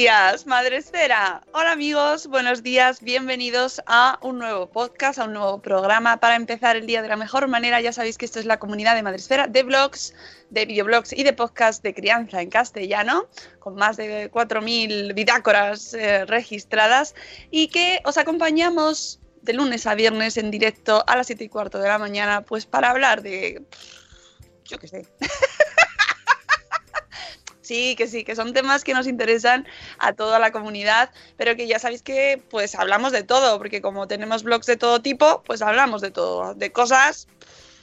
Días, Madre Esfera. Hola amigos, buenos días, bienvenidos a un nuevo podcast, a un nuevo programa para empezar el día de la mejor manera. Ya sabéis que esto es la comunidad de Madre Esfera de blogs, de videoblogs y de podcast de crianza en castellano, con más de 4.000 bitácoras eh, registradas y que os acompañamos de lunes a viernes en directo a las 7 y cuarto de la mañana, pues para hablar de... yo qué sé. Sí, que sí, que son temas que nos interesan a toda la comunidad, pero que ya sabéis que pues hablamos de todo, porque como tenemos blogs de todo tipo, pues hablamos de todo, de cosas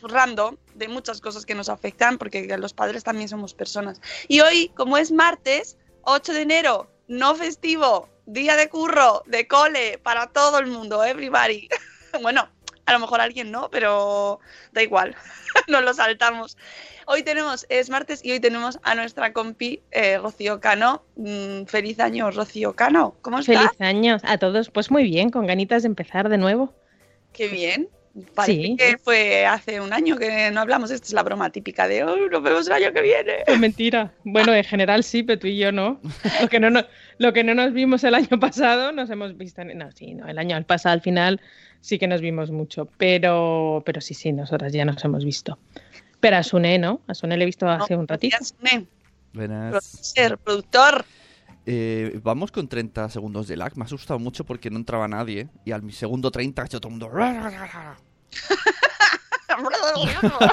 random, de muchas cosas que nos afectan, porque los padres también somos personas. Y hoy, como es martes, 8 de enero, no festivo, día de curro, de cole, para todo el mundo, everybody. bueno, a lo mejor alguien no, pero da igual, nos lo saltamos. Hoy tenemos, es martes y hoy tenemos a nuestra compi eh, Rocío Cano. Mm, feliz año, Rocío Cano. ¿Cómo estás? Feliz año a todos. Pues muy bien, con ganitas de empezar de nuevo. Qué bien. Parece Sí. que fue hace un año que no hablamos. Esta es la broma típica de hoy nos vemos el año que viene. Es mentira. Bueno, en general sí, pero tú y yo no. Lo que no, nos- lo que no nos vimos el año pasado, nos hemos visto. en- No, sí, no, el año pasado al final sí que nos vimos mucho. Pero, pero sí, sí, nosotras ya nos hemos visto. Pero a Sune, ¿no? A Sune le he visto hace un ratito. Gracias, Sune. Buenas. Producer, productor. Eh, vamos con 30 segundos de lag. Me ha asustado mucho porque no entraba nadie. Y al mi segundo 30 ha hecho todo el mundo.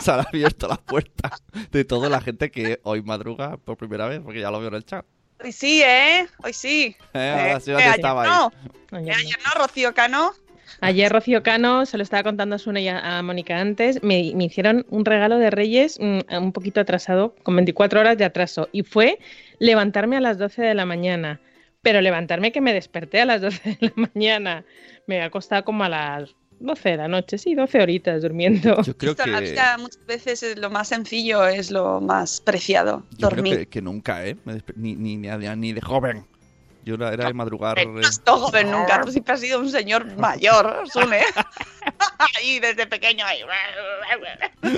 Se han abierto las puertas de toda la gente que hoy madruga por primera vez, porque ya lo veo en el chat. Hoy sí, ¿eh? Hoy sí. Eh, ahora sí, Eh, ¿dónde ayer estaba ahí? no. Ayer Eh, no. ayer no, Rocío Cano. Ayer Rocío Cano, se lo estaba contando a Sune y a, a Mónica antes, me, me hicieron un regalo de Reyes un poquito atrasado, con 24 horas de atraso, y fue levantarme a las 12 de la mañana. Pero levantarme que me desperté a las 12 de la mañana. Me ha costado como a las 12 de la noche, sí, 12 horitas durmiendo. Yo creo Esto en la que. vida muchas veces es lo más sencillo, es lo más preciado. Yo creo dormir. que, que nunca, ¿eh? Ni, ni, ni, ni de joven. Yo era, era de madrugar. Eh, No has sido joven nunca, tú siempre has sido un señor mayor, Sune. Ahí desde pequeño. ahí.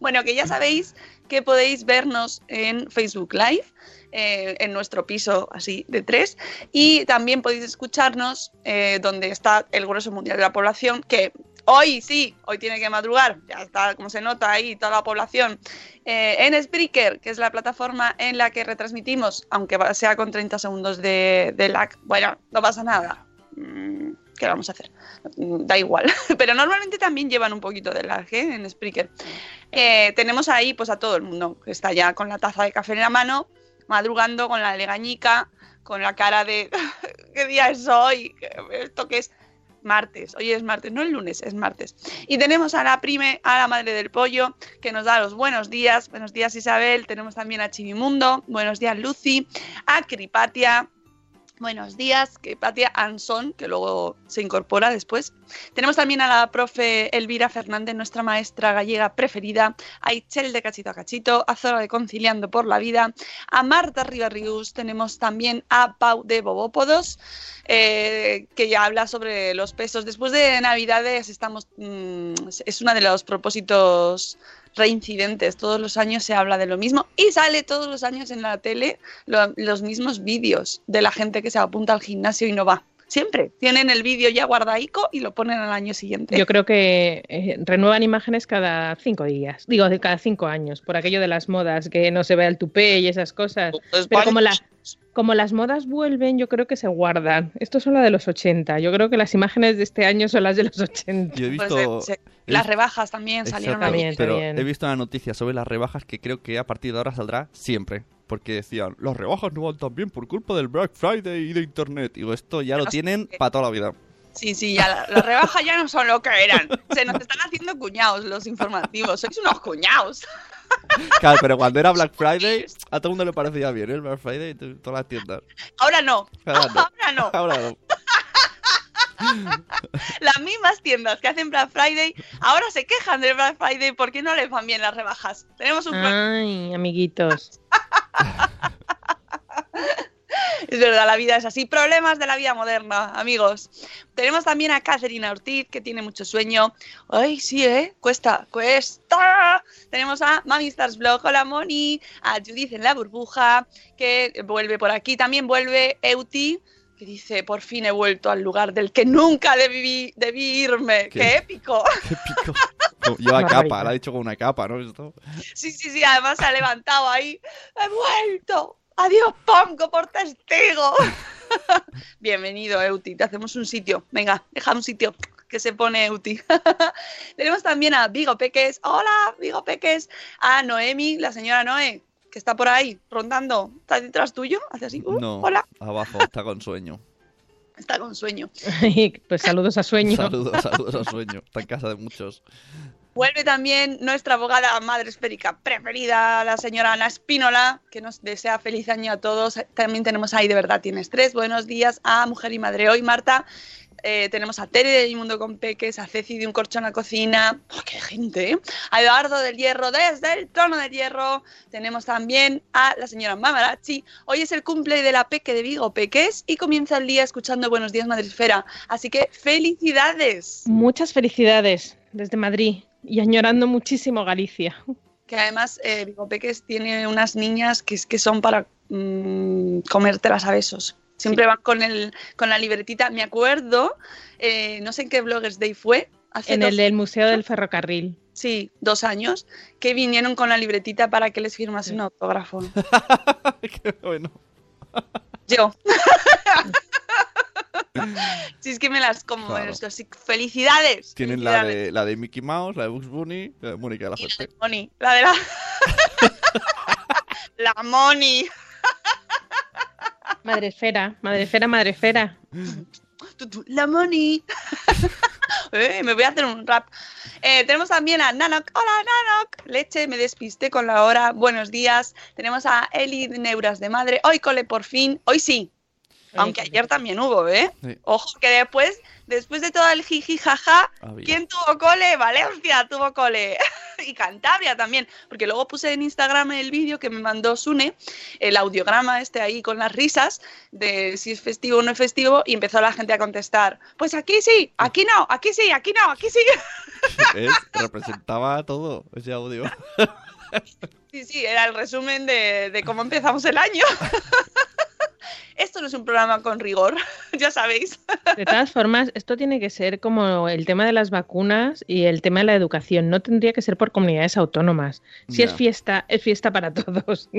bueno, que ya sabéis que podéis vernos en Facebook Live, eh, en nuestro piso así de tres, y también podéis escucharnos eh, donde está el grueso mundial de la población, que hoy sí, hoy tiene que madrugar, ya está, como se nota ahí, toda la población, eh, en Spreaker, que es la plataforma en la que retransmitimos, aunque sea con 30 segundos de, de lag. Bueno, no pasa nada. Mm, ¿Qué vamos a hacer? Mm, Da igual. Pero normalmente también llevan un poquito de lag ¿eh? en Spreaker. Eh, tenemos ahí pues a todo el mundo que está ya con la taza de café en la mano, madrugando con la legañica, con la cara de ¿qué día es hoy? ¿Esto qué es? martes. Hoy es martes, no el lunes, es martes. Y tenemos a la prime, a la madre del pollo, que nos da los buenos días. Buenos días, Isabel. Tenemos también a Chivimundo. Buenos días, Lucy. A Cripatia. Buenos días, que Patia Anson, que luego se incorpora después. Tenemos también a la profe Elvira Fernández, nuestra maestra gallega preferida, a Ichel de Cachito a Cachito, a Zora de Conciliando por la Vida, a Marta Ribarrius, tenemos también a Pau de Bobópodos, eh, que ya habla sobre los pesos. Después de Navidades estamos, mm, es uno de los propósitos reincidentes. Todos los años se habla de lo mismo y sale todos los años en la tele lo- los mismos vídeos de la gente que se apunta al gimnasio y no va. Siempre tienen el vídeo ya guardaico y lo ponen al año siguiente. Yo creo que eh, renuevan imágenes cada cinco días, digo, de cada cinco años, por aquello de las modas, que no se vea el tupé y esas cosas. Pues Pero como, la, como las modas vuelven, yo creo que se guardan. Esto son las de los 80. Yo creo que las imágenes de este año son las de los 80. Yo he pues, visto... eh, se- las rebajas también salieron Exacto. También, pero también. he visto una noticia sobre las rebajas que creo que a partir de ahora saldrá siempre. Porque decían, las rebajas no van tan bien por culpa del Black Friday y de Internet. Digo, esto ya lo tienen para toda la vida. Sí, sí, ya la- las rebajas ya no son lo que eran. Se nos están haciendo cuñados los informativos. Sois unos cuñados. Claro, pero cuando era Black Friday, a todo el mundo le parecía bien, ¿eh? El Black Friday, todas las tiendas. Ahora no. Ahora no. Ahora no. Ahora no. Las mismas tiendas que hacen Black Friday ahora se quejan del Black Friday porque no les van bien las rebajas. Tenemos un problema. Ay, amiguitos. Es verdad, la vida es así. Problemas de la vida moderna, amigos. Tenemos también a Catherine Ortiz, que tiene mucho sueño. Ay, sí, ¿eh? Cuesta, cuesta. Tenemos a Mami Stars Vlog, hola Moni. A Judith en la burbuja, que vuelve por aquí. También vuelve Euti, que dice, por fin he vuelto al lugar del que nunca debí, debí irme. ¿Qué? ¡Qué épico! Qué pico. Como- Lleva capa, la ha dicho con una capa, ¿no? Esto. Sí, sí, sí, además se ha levantado ahí. ¡He vuelto! ¡Adiós, Pongo, por testigo! Bienvenido, Euti. Te hacemos un sitio. Venga, deja un sitio que se pone Euti. Tenemos también a Vigo Peques. Hola, Vigo Peques. A Noemi, la señora Noé, que está por ahí rondando. ¿Está detrás tuyo? Hace así. uh, No, Hola. abajo, está con sueño. Está con sueño. pues saludos a sueño. Saludos, saludos a sueño. Está en casa de muchos. Vuelve también nuestra abogada madre esférica preferida, la señora Ana Espínola, que nos desea feliz año a todos. También tenemos ahí, de verdad, tienes tres. Buenos días a Mujer y Madre Hoy, Marta. Eh, tenemos a Tere de Mundo con Peques, a Ceci de Un Corcho en la Cocina. ¡Oh, ¡Qué gente! eh! A Eduardo del Hierro desde el Trono del Hierro. Tenemos también a la señora Mamarachi. Hoy es el cumple de la Peque de Vigo Peques y comienza el día escuchando Buenos Días Madresfera. Así que ¡felicidades! Muchas felicidades desde Madrid y añorando muchísimo Galicia. que además eh, Vigo Peques tiene unas niñas que, es- que son para mm, comértelas a besos. Siempre van con, el, con la libretita. Me acuerdo, eh, no sé en qué Bloggers Day fue, hace En dos, el del Museo del Ferrocarril. sí, dos años, que vinieron con la libretita para que les firmase un autógrafo. Qué bueno. Yo. si es que me las como Claro. felicidades. Tienen la de, la de Mickey Mouse, la de Bugs Bunny, la de Mónica de la la de. Moni, la de la... la Moni. Madresfera. Tu, tu, La Moni. Eh, me voy a hacer un rap. Eh, tenemos también a Nanok. Hola, Nanok. Leche, me despisté con la hora. Buenos días. Tenemos a Eli de Neuras de Madre. Hoy cole por fin. Hoy sí. Aunque ayer también hubo, ¿eh? Sí. Ojo, que después, después de todo el jiji jaja, Había. ¿quién tuvo cole? Valencia tuvo cole. y Cantabria también. Porque luego puse en Instagram el vídeo que me mandó Sune, el audiograma este ahí con las risas de si es festivo o no es festivo, y empezó la gente a contestar: Pues aquí sí, aquí no, aquí sí, aquí no, aquí sí. ¿Ves? Representaba todo ese audio. Sí, sí, era el resumen de, de cómo empezamos el año. Esto no es un programa con rigor, ya sabéis. De todas formas, esto tiene que ser como el tema de las vacunas y el tema de la educación. No tendría que ser por comunidades autónomas. Si es fiesta, es fiesta para todos.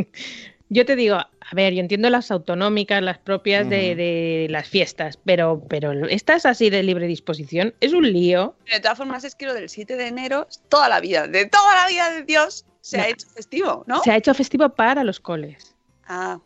Yo te digo, a ver, yo entiendo las autonómicas, las propias de, las fiestas, pero, pero estas así de libre disposición es un lío. De todas formas, es que lo del 7 de enero, toda la vida, de toda la vida de Dios, se ha hecho festivo, ¿no? Se ha hecho festivo para los coles. Ah,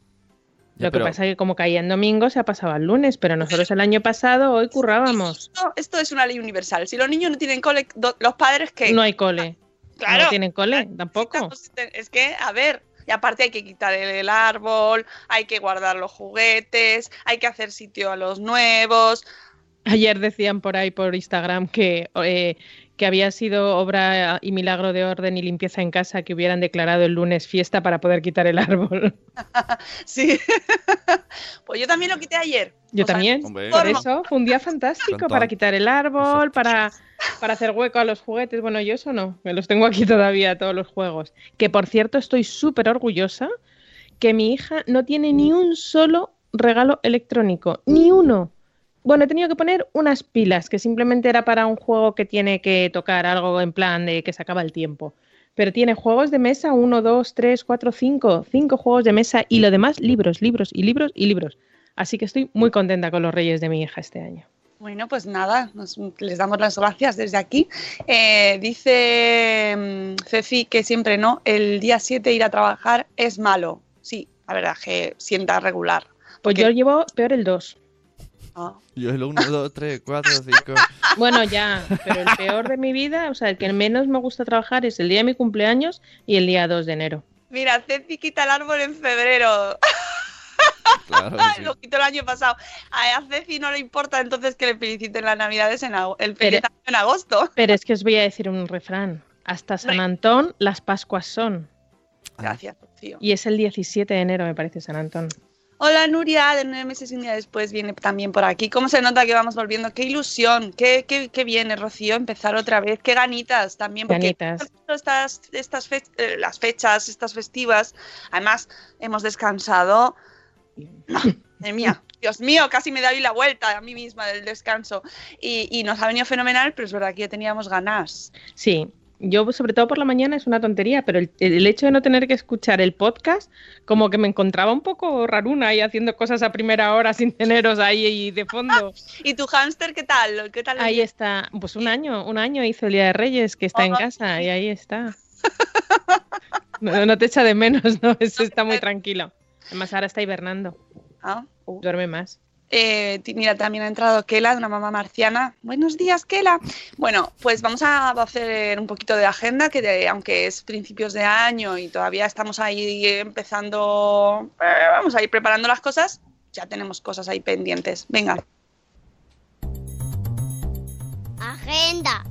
Ya, Lo que pero- pasa es que como caía en domingo se ha pasado al lunes, pero nosotros el año pasado hoy currábamos. Esto, esto es una ley universal. Si los niños no tienen cole, do- los padres que... No hay cole. claro. No tienen cole tampoco. Es que, a ver, y aparte hay que quitar el, el árbol, hay que guardar los juguetes, hay que hacer sitio a los nuevos. Ayer decían por ahí por Instagram que, eh, que había sido obra y milagro de orden y limpieza en casa que hubieran declarado el lunes fiesta para poder quitar el árbol. Sí. pues yo también lo quité ayer. Yo O sea, también. Por eso fue un día fantástico Cantón. para quitar el árbol, para, para hacer hueco a los juguetes. Bueno, yo eso no, me los tengo aquí todavía, todos los juegos. Que por cierto, estoy súper orgullosa que mi hija no tiene ni un solo regalo electrónico, ni uno. Bueno, he tenido que poner unas pilas, que simplemente era para un juego que tiene que tocar algo en plan de que se acaba el tiempo. Pero tiene juegos de mesa, uno, dos, tres, cuatro, cinco, cinco juegos de mesa y lo demás, libros, libros y libros y libros. Así que estoy muy contenta con los reyes de mi hija este año. Bueno, pues nada, nos- les damos las gracias desde aquí. Eh, dice mm, Ceci que siempre no, el día 7 ir a trabajar es malo. Sí, la verdad que sienta regular. Pues yo llevo peor el 2. Yo el 1, 2, 3, 4, 5. Bueno, ya, pero el peor de mi vida, o sea, el que menos me gusta trabajar es el día de mi cumpleaños y el día 2 de enero. Mira, Ceci quita el árbol en febrero. Claro, sí. Lo quitó el año pasado. A Ceci no le importa entonces que le feliciten las navidades en ago- el feliz Pero- año en agosto. Pero es que os voy a decir un refrán. Hasta San Antón las Pascuas son. Gracias, Rocío. Y es el 17 de enero, me parece, San Antón. Hola Nuria, de nueve meses y un día después viene también por aquí. ¿Cómo se nota que vamos volviendo? ¡Qué ilusión! ¡Qué, qué, qué viene, Rocío, empezar otra vez! ¡Qué ganitas también! Porque Ganitas. estas, estas fe- eh, las fechas, estas festivas, además hemos descansado. Madre mía, Dios mío, casi me doy la vuelta a mí misma del descanso. Y, y nos ha venido fenomenal, pero es verdad que ya teníamos ganas. Sí, yo sobre todo por la mañana es una tontería, pero el, el hecho de no tener que escuchar el podcast, como que me encontraba un poco raruna ahí haciendo cosas a primera hora sin teneros ahí de fondo. ¿Y tu hámster qué tal? ¿Qué tal? Ahí está, pues un año, un año hizo el Día de Reyes, que está en Ah. casa, y ahí está. No, no te echa de menos, ¿no? Eso está muy tranquilo. Además, ahora está hibernando, Ah, uh. duerme más. Eh, mira, también ha entrado Kela, de una mamá marciana. Buenos días, Kela. Bueno, pues vamos a hacer un poquito de agenda, que de- aunque es principios de año y todavía estamos ahí empezando, eh, vamos a ir preparando las cosas, ya tenemos cosas ahí pendientes. Venga. Agenda.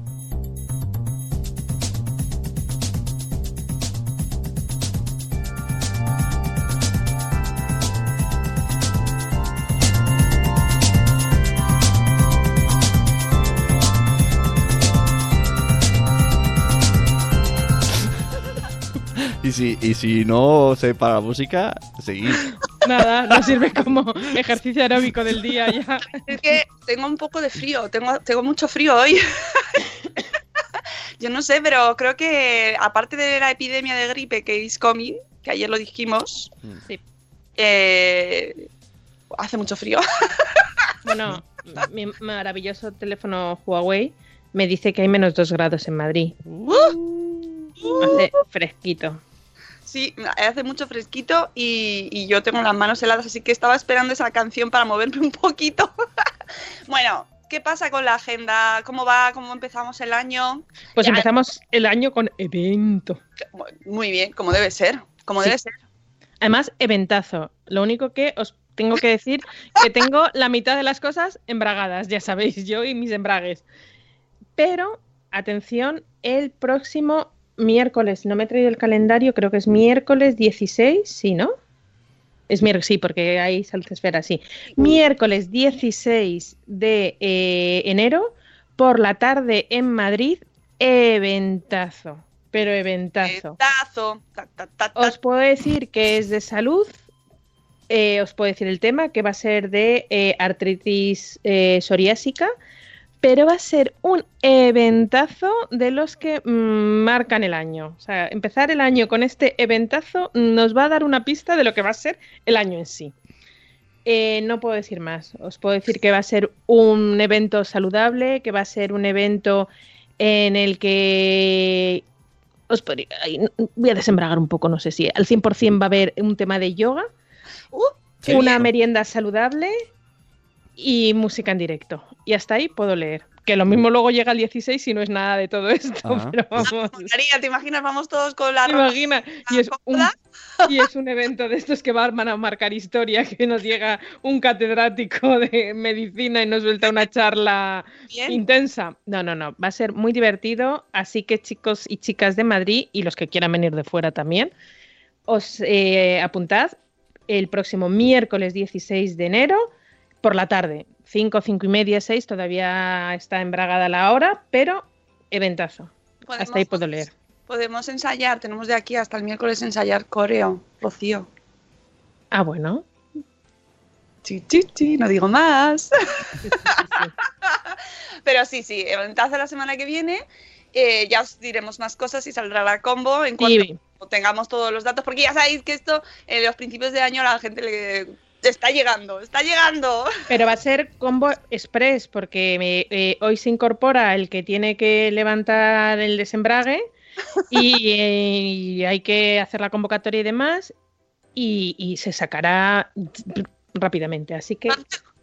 Y si, y si no se para la música, seguid. Nada, no sirve como ejercicio aeróbico del día ya. Es que tengo un poco de frío, tengo, tengo mucho frío hoy. Yo no sé, pero creo que aparte de la epidemia de gripe que is coming, que ayer lo dijimos, Sí. eh, hace mucho frío. Bueno, mi maravilloso teléfono Huawei me dice que hay menos 2 grados en Madrid. Hace fresquito. Sí, hace mucho fresquito y, y yo tengo las manos heladas, así que estaba esperando esa canción para moverme un poquito. bueno, ¿qué pasa con la agenda? ¿Cómo va? ¿Cómo empezamos el año? Pues Ya. empezamos el año con evento. Muy bien, como debe ser, como Sí. debe ser. Además, eventazo. Lo único que os tengo que decir que tengo la mitad de las cosas embragadas, ya sabéis, yo y mis embragues. Pero, atención, el próximo miércoles, no me he traído el calendario, creo que es miércoles 16, ¿sí, no? Es miércoles, sí, porque hay salud esfera, sí. Miércoles 16 de eh, enero, por la tarde en Madrid, eventazo. Pero eventazo. Tazo, ta, ta, ta, ta. Os puedo decir que es de salud. eh, os puedo decir el tema, que va a ser de eh, artritis eh, psoriásica, pero va a ser un eventazo de los que mm, marcan el año. O sea, empezar el año con este eventazo nos va a dar una pista de lo que va a ser el año en sí. Eh, no puedo decir más. Os puedo decir que va a ser un evento saludable, que va a ser un evento en el que os podría- ay, n- voy a desembragar un poco, no sé si al 100% va a haber un tema de yoga. Uh. Una merienda saludable y música en directo. Y hasta ahí puedo leer. Que lo mismo luego llega el 16 si no es nada de todo esto. Ah. Pero vamos. María, ¿te imaginas? Vamos todos con la ¿Te ropa imaginas? Y es, un, y es un evento de estos que van a marcar historia, que nos llega un catedrático de medicina y nos suelta una charla bien. intensa. No, no, no. Va a ser muy divertido. Así que chicos y chicas de Madrid y los que quieran venir de fuera también, os eh, apuntad el próximo miércoles 16 de enero por la tarde. 5, 5 y media, 6, todavía está embragada la hora, pero eventazo. Hasta ahí puedo leer. Podemos ensayar, tenemos de aquí hasta el miércoles ensayar coreo, Rocío. Ah, bueno. Chi, chi, chi, no digo más. Pero sí, sí, eventazo la semana que viene. Eh, ya os diremos más cosas y saldrá la combo en cuanto tengamos todos los datos, porque ya sabéis que esto en los principios de año a la gente le está llegando, está llegando. Pero va a ser combo express, porque me- eh, hoy se incorpora el que tiene que levantar el desembrague y, eh, y hay que hacer la convocatoria y demás, y, y se sacará rápidamente. Así que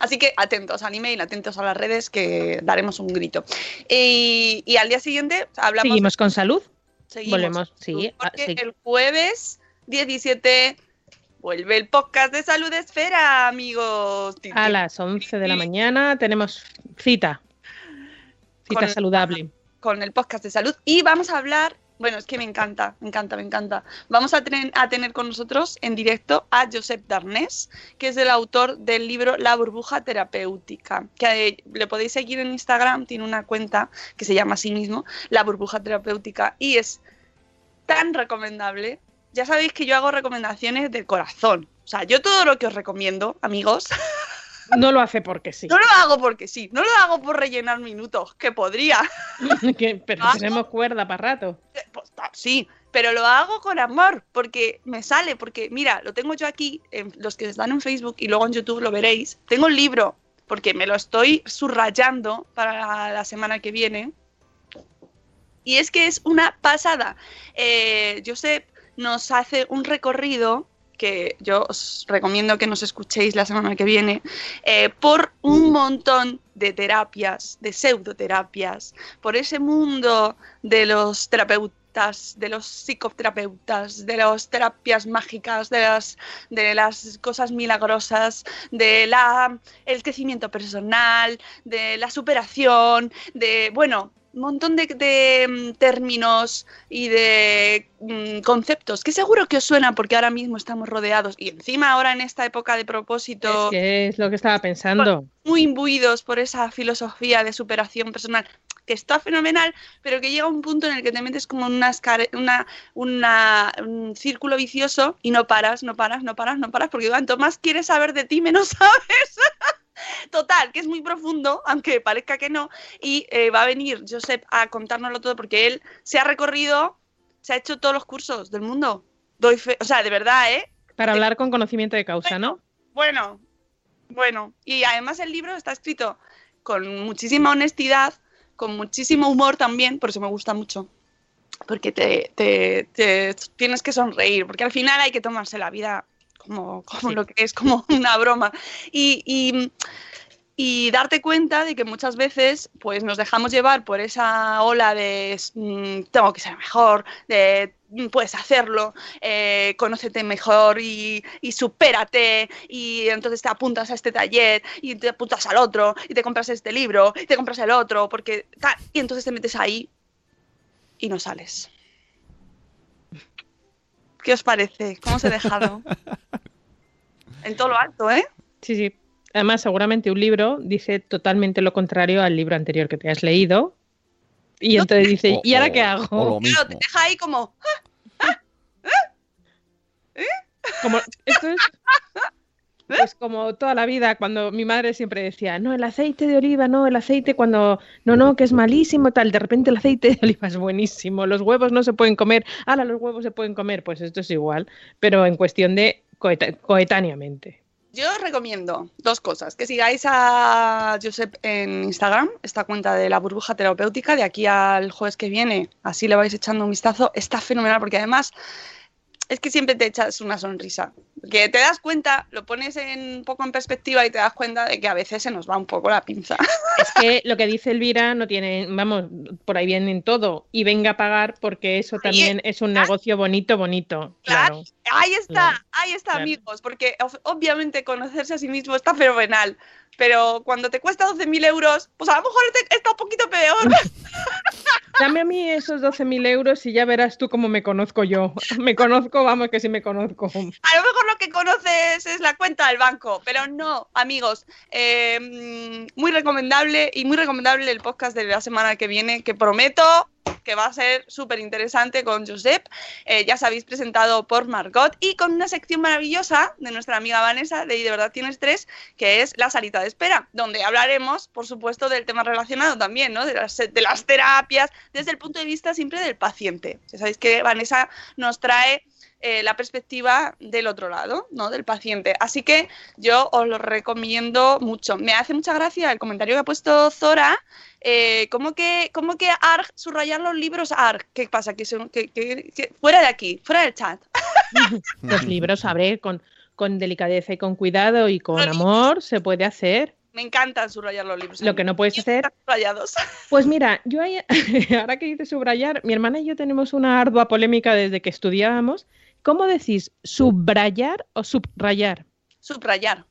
Así que atentos al email, atentos a las redes, que daremos un grito. Y, y al día siguiente hablamos. seguimos con salud. seguimos. volvemos, sí, Porque sí. el jueves 17 vuelve el podcast de Salud Esfera, amigos. A las 11 de la mañana tenemos cita. Cita Con- saludable. con el podcast de salud y vamos a hablar, bueno, es que me encanta, me encanta, me encanta. Vamos a, tener- a tener con nosotros en directo a Josep Darnés, que es el autor del libro La burbuja terapéutica, que eh, le podéis seguir en Instagram, tiene una cuenta que se llama a sí mismo, La burbuja terapéutica, y es tan recomendable. Ya sabéis que yo hago recomendaciones del corazón. O sea, yo todo lo que os recomiendo, amigos, No lo hace porque sí. no lo hago porque sí, no lo hago por rellenar minutos, que podría. Que- pero Ah. tenemos cuerda para rato. Pues, ta- sí, pero lo hago con amor, porque me sale, porque mira, lo tengo yo aquí, en los que están en Facebook y luego en YouTube lo veréis. Tengo el libro, porque me lo estoy subrayando para la semana que viene. Y es que es una pasada. Eh, Josep nos hace un recorrido que yo os recomiendo que nos escuchéis la semana que viene, eh, por un montón de terapias, de pseudoterapias, por ese mundo de los terapeutas, de los psicoterapeutas, de las terapias mágicas, de las, de las cosas milagrosas, de la el crecimiento personal, de la superación, de bueno, un montón de, de, mm, términos y de mm, conceptos que seguro que os suena porque ahora mismo estamos rodeados y encima ahora en esta época de propósito Es que es lo que estaba pensando. muy imbuidos por esa filosofía de superación personal que está fenomenal, pero que llega un punto en el que te metes como en una, una- un círculo vicioso y no paras, no paras, no paras, no paras, porque cuanto más quieres saber de ti, menos sabes. Total, que es muy profundo, aunque parezca que no, y eh, va a venir Josep a contárnoslo todo porque él se ha recorrido, se ha hecho todos los cursos del mundo. Doy fe- o sea, de verdad, ¿eh? Para hablar con conocimiento de causa, ¿no? Bueno, bueno. Y además el libro está escrito con muchísima honestidad, con muchísimo humor también, por eso me gusta mucho. Porque te, te- te tienes que sonreír, porque al final hay que tomarse la vida como, como Sí. lo que es, como una broma. Y, y- y darte cuenta de que muchas veces pues nos dejamos llevar por esa ola de mm, tengo que ser mejor, de mm, puedes hacerlo, eh, conócete mejor y, y supérate y entonces te apuntas a este taller y te apuntas al otro y te compras este libro y te compras el otro porque y entonces te metes ahí y no sales. ¿Qué os parece? ¿Cómo os he dejado? en todo lo alto, ¿eh? Sí, sí. Además, seguramente un libro dice totalmente lo contrario al libro anterior que te has leído. Y No. entonces dice, O- ¿y ahora o- qué o hago? lo Claro, mismo. te deja ahí como Como, esto es pues como toda la vida, cuando mi madre siempre decía, no, el aceite de oliva, no, el aceite cuando, no, no, que es malísimo, tal, de repente el aceite de oliva es buenísimo, los huevos no se pueden comer, ahora los huevos se pueden comer, pues esto es igual, pero en cuestión de coetáneamente. Yo os recomiendo dos cosas. Que sigáis a Josep en Instagram, esta cuenta de la burbuja terapéutica, de aquí al jueves que viene. Así le vais echando un vistazo. Está fenomenal porque además es que siempre te echas una sonrisa. Que te das cuenta, lo pones en, un poco en perspectiva y te das cuenta de que a veces se nos va un poco la pinza. Es que lo que dice Elvira no tiene, vamos, por ahí viene en todo. Y venga a pagar porque eso también es un negocio bonito, bonito. Claro. Ahí está, Claro, ahí está, claro. amigos, porque ob- obviamente conocerse a sí mismo está fenomenal. Pero cuando te cuesta 12.000 euros, pues a lo mejor te- está un poquito peor. Dame a mí esos 12.000 euros y ya verás tú cómo me conozco yo. Me conozco, vamos, que sí me conozco. A lo mejor que conoces es la cuenta del banco, pero no, amigos. eh, muy recomendable y muy recomendable el podcast de la semana que viene, que prometo que va a ser súper interesante con Josep. Eh, ya sabéis, presentado por Margot y con una sección maravillosa de nuestra amiga Vanessa de Y de verdad tienes tres, que es la salita de espera, donde hablaremos, por supuesto, del tema relacionado también, ¿no? De las, de las terapias, desde el punto de vista siempre del paciente. Ya sabéis que Vanessa nos trae eh, la perspectiva del otro lado, ¿no? Del paciente. Así que yo os lo recomiendo mucho. Me hace mucha gracia el comentario que ha puesto Zora. Eh, ¿cómo, que, ¿Cómo que ARG, subrayar los libros ARG? ¿Qué pasa? Que, son- que- que- que- fuera de aquí, fuera del chat. Los libros, abre con, con delicadeza y con cuidado y con amor se puede hacer. Me encantan subrayar los libros. Lo que no puedes hacer subrayados. Pues mira, yo ahí- ahora que dices subrayar, mi hermana y yo tenemos una ardua polémica desde que estudiábamos. ¿Cómo decís subrayar o subrayar? Subrayar.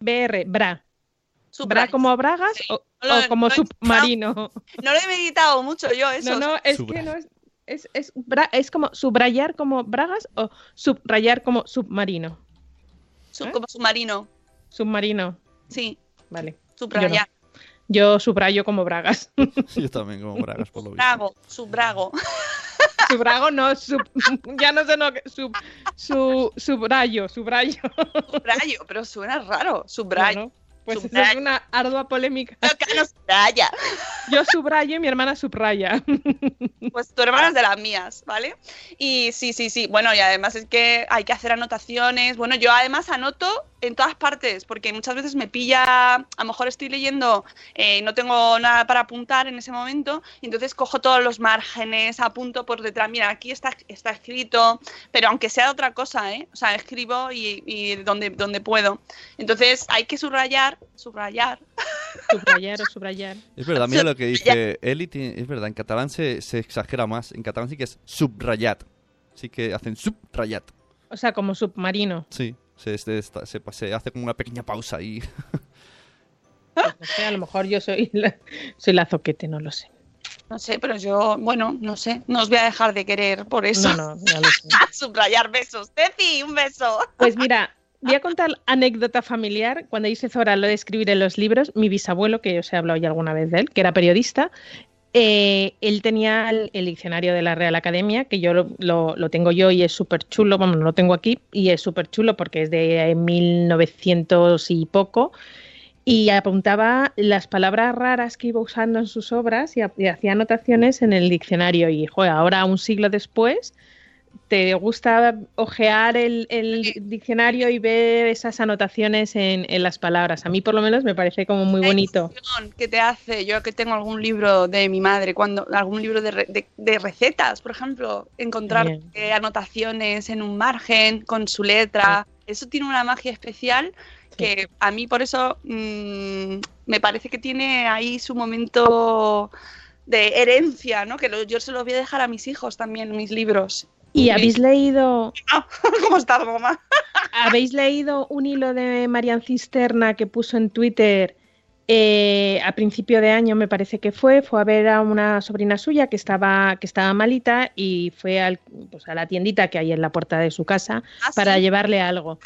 BR, bra. ¿Bra Subrayar. como bragas Sí. o, No lo- o como no he submarino? No lo he meditado mucho yo, eso. No, no, es que no es. Es, es, bra- es como subrayar como bragas o subrayar como submarino. Su- ¿Eh? Como submarino. Submarino, Sí, vale. subrayar. Yo subrayo como bragas. Yo también como bragas, por lo visto. Subrago, subrago. Subrago no, sub- ya no sé que. Sub, su, subrayo, subrayo. Subrayo, pero suena raro. Subrayo. Bueno, pues eso es una ardua polémica. No subraya. Yo subrayo y mi hermana subraya. Pues tu hermana es de las mías, ¿vale? Y sí, sí, sí. Bueno, y además es que hay que hacer anotaciones. Bueno, yo además anoto en todas partes, porque muchas veces me pilla, a lo mejor estoy leyendo, eh, no tengo nada para apuntar en ese momento, y entonces cojo todos los márgenes, apunto por detrás, mira, aquí está, está escrito, pero aunque sea otra cosa, ¿eh? O sea, escribo y, y donde, donde puedo. Entonces hay que subrayar, subrayar. Subrayar o subrayar. Es verdad, mira lo que dice Eli, tiene- es verdad, en catalán se, se exagera más. En catalán sí que es subrayat. Sí que hacen subrayat. O sea, como submarino. Sí, se, se, se- hace como una pequeña pausa ahí. Pues no sé, a lo mejor yo soy la, soy la zoquete, no lo sé. No sé, pero yo, bueno, no sé, no os voy a dejar de querer por eso. No, no, ya lo sé. subrayar besos. Teci, un beso. Pues mira, voy a contar anécdota familiar. Cuando hice Zora lo de escribir en los libros, mi bisabuelo, que os he hablado ya alguna vez de él, que era periodista, eh, él tenía el, diccionario de la Real Academia, que yo lo, tengo yo y es súper chulo, vamos, no lo tengo aquí, y es súper chulo porque es de 1900 y poco, y apuntaba las palabras raras que iba usando en sus obras y hacía anotaciones en el diccionario. Y joder, ahora un siglo después, ¿te gusta ojear el, el diccionario y ver esas anotaciones en, en las palabras? A mí por lo menos me parece como muy bonito. que te hace, yo que tengo algún libro de mi madre, cuando algún libro de, re- de- de recetas, por ejemplo, encontrar eh, anotaciones en un margen con su letra, eso tiene una magia especial que a mí por eso mm, me parece que tiene ahí su momento de herencia, ¿no? Que lo- yo se los voy a dejar a mis hijos también, mis libros. ¿Y habéis leído, ¿Cómo estás, mamá? habéis leído un hilo de Marian Cisterna que puso en Twitter eh, a principio de año, me parece que fue, fue a ver a una sobrina suya que estaba, que estaba malita y fue al- pues, a la tiendita que hay en la puerta de su casa Ah, para sí. llevarle algo.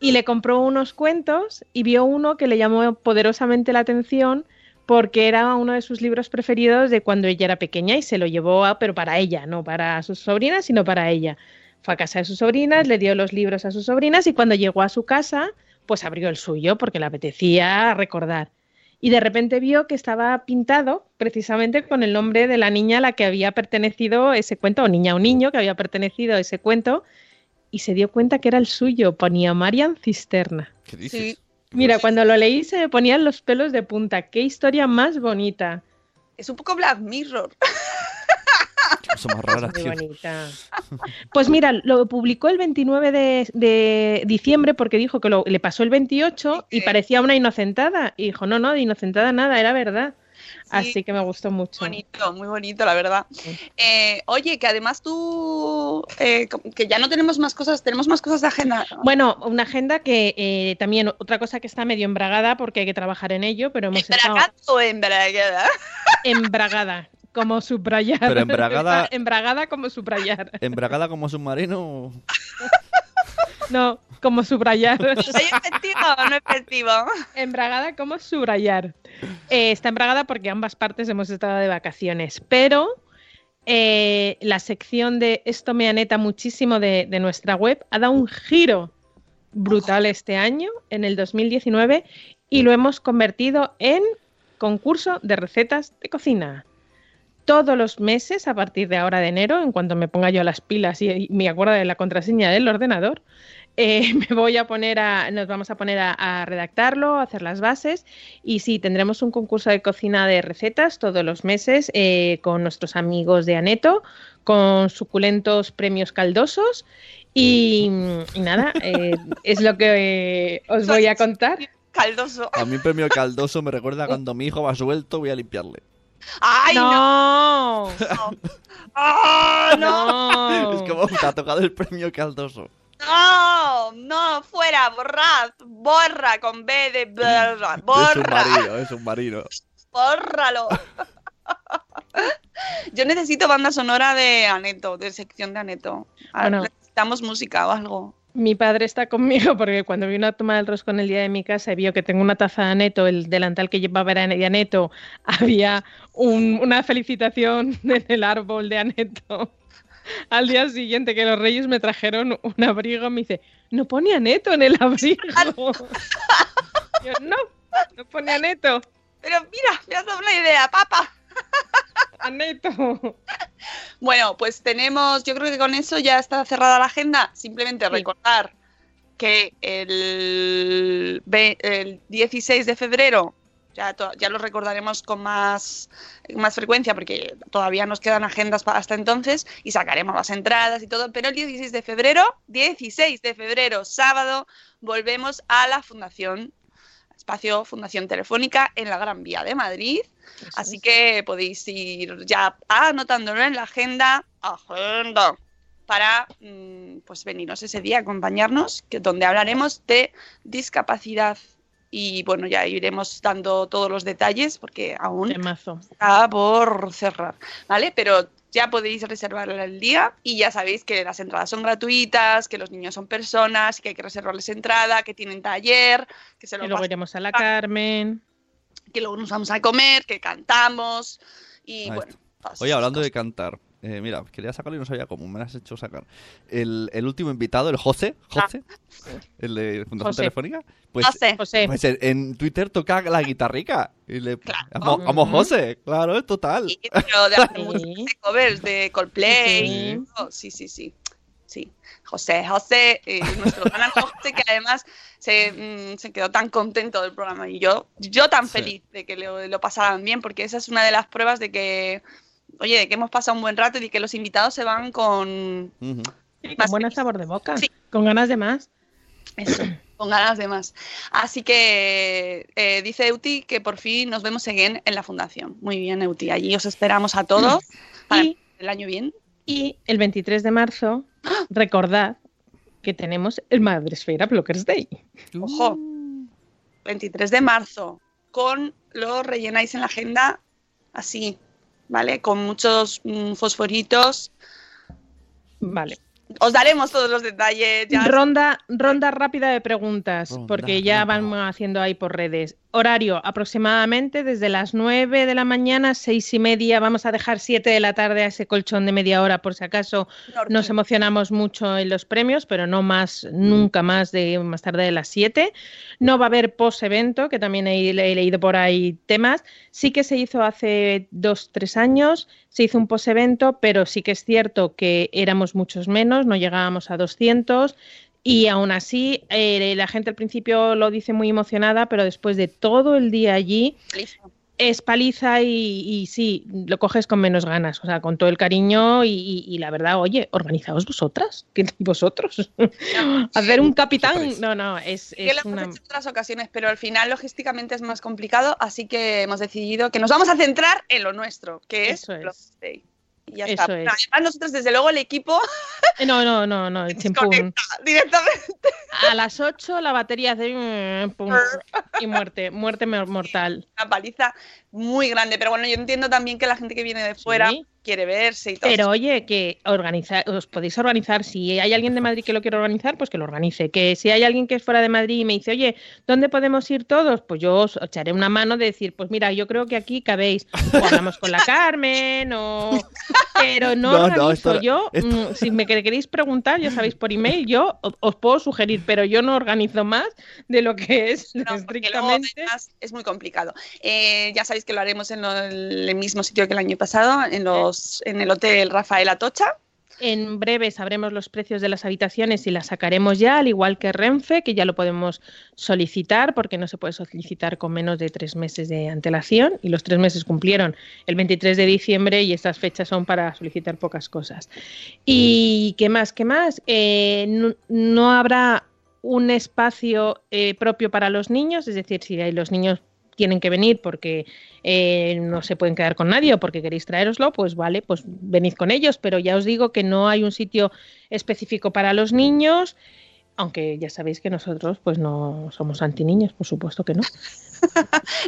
Y le compró unos cuentos y vio uno que le llamó poderosamente la atención porque era uno de sus libros preferidos de cuando ella era pequeña y se lo llevó, a- pero para ella, no para sus sobrinas, sino para ella. Fue a casa de sus sobrinas, le dio los libros a sus sobrinas y cuando llegó a su casa, pues abrió el suyo porque le apetecía recordar. Y de repente vio que estaba pintado precisamente con el nombre de la niña a la que había pertenecido ese cuento, o niña o niño que había pertenecido a ese cuento, y se dio cuenta que era el suyo, ponía Marian Cisterna. ¿Qué dices? Sí. Mira, cuando lo leí se me ponían los pelos de punta. Qué historia más bonita. Es un poco Black Mirror. Cosa más rara, Muy tío. bonita. Pues mira, lo publicó el 29 de, de diciembre porque dijo que lo- le pasó el 28 y parecía una inocentada. Y dijo, no, no, de inocentada nada, era verdad. Sí. Así que me gustó mucho. Bonito, muy bonito, la verdad. Eh, oye, que además tú, eh, que ya no tenemos más cosas, tenemos más cosas de agenda. Bueno, una agenda que eh, también otra cosa que está medio embragada porque hay que trabajar en ello, pero hemos estado ¿Embragada o embragada? embragada, como subrayar. Pero embragada- embragada como subrayar. Embragada como submarino. No, como subrayar. ¿Hay efectivo o no efectivo? embragada como subrayar. Eh, está embragada porque ambas partes hemos estado de vacaciones, pero eh, la sección de esto me aneta muchísimo de, de nuestra web ha dado un giro brutal este año, en el 2019, y lo hemos convertido en concurso de recetas de cocina. Todos los meses, a partir de ahora de enero, en cuanto me ponga yo las pilas y, y me acuerdo de la contraseña del ordenador, eh, me voy a poner a, nos vamos a poner a, a redactarlo, a hacer las bases y sí, tendremos un concurso de cocina de recetas todos los meses eh, con nuestros amigos de Aneto, con suculentos premios caldosos y, y nada, eh, es lo que eh, os voy a contar. Caldoso. A mí premio caldoso me recuerda cuando mi hijo va suelto, voy a limpiarle. ¡Ay, no! no, ¡Ah, no! no. Es como te ha tocado el premio caldoso. ¡No! ¡No! ¡Fuera! ¡Borrad! ¡Borra! Con B de borra. Es ¡Borra! submarino, es submarino. ¡Bórralo! Yo necesito banda sonora de Aneto, de sección de Aneto. Bueno. Necesitamos música o algo. Mi padre está conmigo porque cuando vino a tomar el roscón el día de mi casa y vio que tengo una taza de Aneto, el delantal que llevaba era de Aneto, había un- una felicitación en el árbol de Aneto. Al día siguiente que los reyes me trajeron un abrigo, me dice, no pone Aneto en el abrigo. Yo, no, no pone Aneto. Pero mira, me has dado una idea, papa. Aneto. Bueno, pues tenemos, yo creo que con eso ya está cerrada la agenda. Simplemente Sí. recordar que el, el 16 de febrero, ya, to- ya lo recordaremos con más, más frecuencia porque todavía nos quedan agendas hasta entonces y sacaremos las entradas y todo, pero el 16 de febrero, 16 de febrero, sábado, volvemos a la Fundación, espacio Fundación Telefónica en la Gran Vía de Madrid. Así que podéis ir ya anotándolo en la agenda, agenda, para mm, pues venirnos ese día a acompañarnos, que donde hablaremos de discapacidad. Y bueno, ya iremos dando todos los detalles porque aún Temazo. está por cerrar, ¿vale? Pero ya podéis reservar el día y ya sabéis que las entradas son gratuitas, que los niños son personas, que hay que reservarles entrada, que tienen taller, que se lo luego iremos a la Carmen. que luego nos vamos a comer, que cantamos y Ahí bueno. Oye, hablando de cantar, eh, mira, quería sacarlo y no sabía cómo, me lo has hecho sacar. El, el último invitado, el José, José, el de Fundación José. Telefónica, pues, José. pues en, en Twitter toca la guitarrica. Y le, Claro. amo. José, claro, es total. y- pero de hacer Sí. muchos de covers de Coldplay. Sí. Oh, sí, sí, sí. Sí. José, José, eh, nuestro gran amigo José, que además se, mm, se quedó tan contento del programa y yo, yo tan Sí. feliz de que lo, lo pasaran bien, porque esa es una de las pruebas de que, oye, que hemos pasado un buen rato y que los invitados se van con, Ujú. Sí, con más buen sabor de boca. Sí. Con ganas de más. Eso, con ganas de más. Así que eh, dice Euti que por fin nos vemos again en la fundación. Muy bien, Euti. Allí os esperamos a todos para Y- el año bien. Y el 23 de marzo, recordad que tenemos el Madresfera Blockers Day. Ojo, 23 de marzo. Con lo rellenáis en la agenda así, ¿vale? Con muchos mm, fosforitos. Vale. Os daremos todos los detalles. Ya Ronda, ronda rápida de preguntas, Ronda, porque ya ronda. van haciendo ahí por redes. Horario aproximadamente desde las 9 de la mañana, seis y media. Vamos a dejar 7 de la tarde a ese colchón de media hora por si acaso Norte. nos emocionamos mucho en los premios, pero no más, nunca más de más tarde de las 7. No va a haber post-evento, que también he, he leído por ahí temas. Sí que se hizo hace dos, tres años, se hizo un post-evento, pero sí que es cierto que éramos muchos menos, no llegábamos a 200. Y aún así, eh, la gente al principio lo dice muy emocionada, pero después de todo el día allí, Listo. es paliza y, y, sí, lo coges con menos ganas, o sea, con todo el cariño y, y la verdad, oye, organizaos vosotras, vosotros. Hacer un capitán, no, no, es, que lo hemos hecho en otras ocasiones, pero al final logísticamente es más complicado, así que hemos decidido que nos vamos a centrar en lo nuestro, que es, Eso es. Blockstay. Y ya Eso está. es. Además, nosotros, desde luego, el equipo No, no, no, no, chimpún. desconecta directamente. A las 8 la batería hace mm, pum, y muerte, muerte mor- mortal. Una paliza muy grande, pero bueno, yo entiendo también que la gente que viene de fuera Sí. Quiere verse y todo. Pero oye, que organizar, os podéis organizar. Si hay alguien de Madrid que lo quiere organizar, pues que lo organice. Que si hay alguien que es fuera de Madrid y me dice, oye, ¿dónde podemos ir todos? Pues yo os echaré una mano de decir, pues mira, yo creo que aquí cabéis. O hablamos con la Carmen, o. Pero no, No, no, esto- yo, esto- mm, si me que- queréis preguntar, ya sabéis por email, yo os puedo sugerir, pero yo no organizo más de lo que es No, porque luego, estrictamente. además, es muy complicado. Eh, ya sabéis que lo haremos en lo- el mismo sitio que el año pasado, en, los, en el Hotel Rafael Atocha. En breve sabremos los precios de las habitaciones y las sacaremos ya, al igual que Renfe, que ya lo podemos solicitar, porque no se puede solicitar con menos de tres meses de antelación, y los tres meses cumplieron el 23 de diciembre y estas fechas son para solicitar pocas cosas. ¿Y qué más? ¿Qué más? Eh, no, habrá un espacio eh, propio para los niños, es decir, si hay los niños tienen que venir porque eh, no se pueden quedar con nadie o porque queréis traeroslo, pues vale, pues venid con ellos, pero ya os digo que no hay un sitio específico para los niños, aunque ya sabéis que nosotros pues no somos antiniños, por supuesto que no.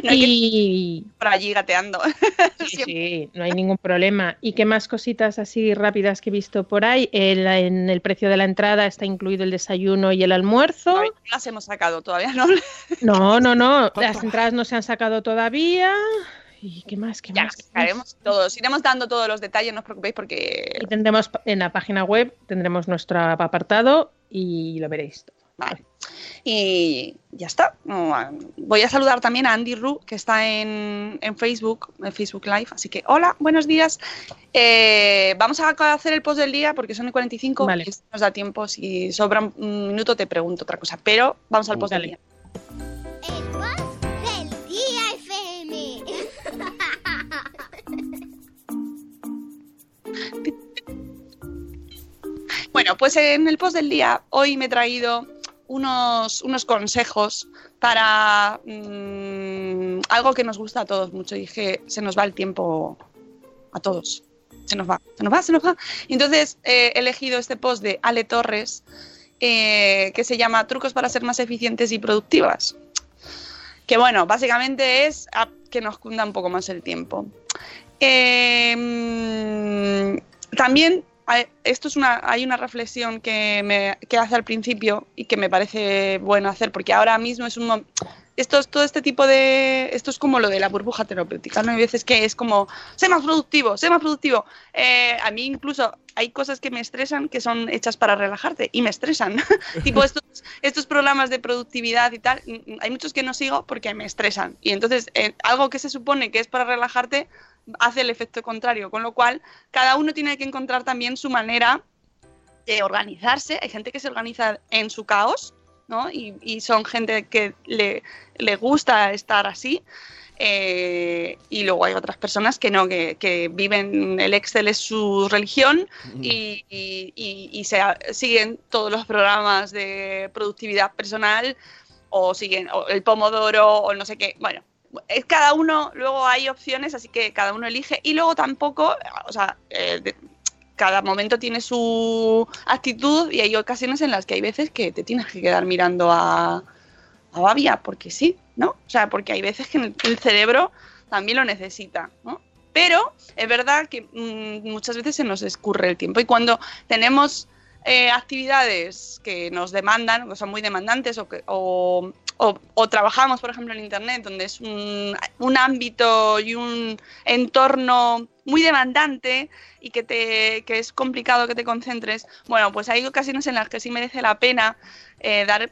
No hay que y por allí gateando. sí, sí, no hay ningún problema. ¿Y qué más cositas así rápidas que he visto por ahí? El- en el precio de la entrada está incluido el desayuno y el almuerzo. No las hemos sacado todavía, ¿no? No, no, no, las entradas no se han sacado todavía. ¿Y qué más? ¿Qué Ya más? las qué más? sacaremos todos. Iremos dando todos los detalles, no os preocupéis porque... Y tendremos en la página web tendremos nuestro apartado y lo veréis. todo. Vale. Y ya está. Voy a saludar también a Andy Ru, que está en, en Facebook, en Facebook Live. Así que, hola, buenos días. Eh, vamos a hacer el post del día porque son y 45 Vale. y nos da tiempo. Si sobra un minuto, te pregunto otra cosa. Pero vamos al post Dale. del día. Bueno, pues en el post del día hoy me he traído unos, unos consejos para mm, algo que nos gusta a todos mucho y que se nos va el tiempo a todos. Se nos va, se nos va, se nos va. Entonces eh, he elegido este post de Ale Torres eh, que se llama Trucos para ser más eficientes y productivas. Que bueno, básicamente es que nos cunda un poco más el tiempo. Eh, mm, también hay- esto es una, hay una reflexión que, me, que hace al principio y que me parece bueno hacer, porque ahora mismo es un esto es todo este tipo de esto es como lo de la burbuja terapéutica, ¿no? Hay veces que es como sé más productivo, sé más productivo. Eh, a mí incluso hay cosas que me estresan que son hechas para relajarte y me estresan. tipo estos, estos programas de productividad y tal, mm, hay muchos que no sigo porque me estresan. Y entonces eh, algo que se supone que es para relajarte hace el efecto contrario, con lo cual cada uno tiene que encontrar también su manera de organizarse. Hay gente que se organiza en su caos, ¿no? Y, y son gente que le, le gusta estar así. eh, y luego hay otras personas que no, que, que viven, el Excel es su religión y, y- y- y se, siguen todos los programas de productividad personal o siguen o el pomodoro o no sé qué. Bueno, cada uno, luego hay opciones, así que cada uno elige. Y luego tampoco, o sea, eh, cada momento tiene su actitud y hay ocasiones en las que hay veces que te tienes que quedar mirando a, a Babia, porque sí, ¿no? O sea, porque hay veces que el, cerebro también lo necesita, ¿no? Pero es verdad que mm, muchas veces se nos escurre el tiempo y cuando tenemos eh, actividades que nos demandan, o son muy demandantes, o, que, o, o- o trabajamos, por ejemplo, en Internet, donde es un, ámbito y un entorno muy demandante y que, te, que es complicado que te concentres, bueno, pues hay ocasiones en las que sí merece la pena eh, dar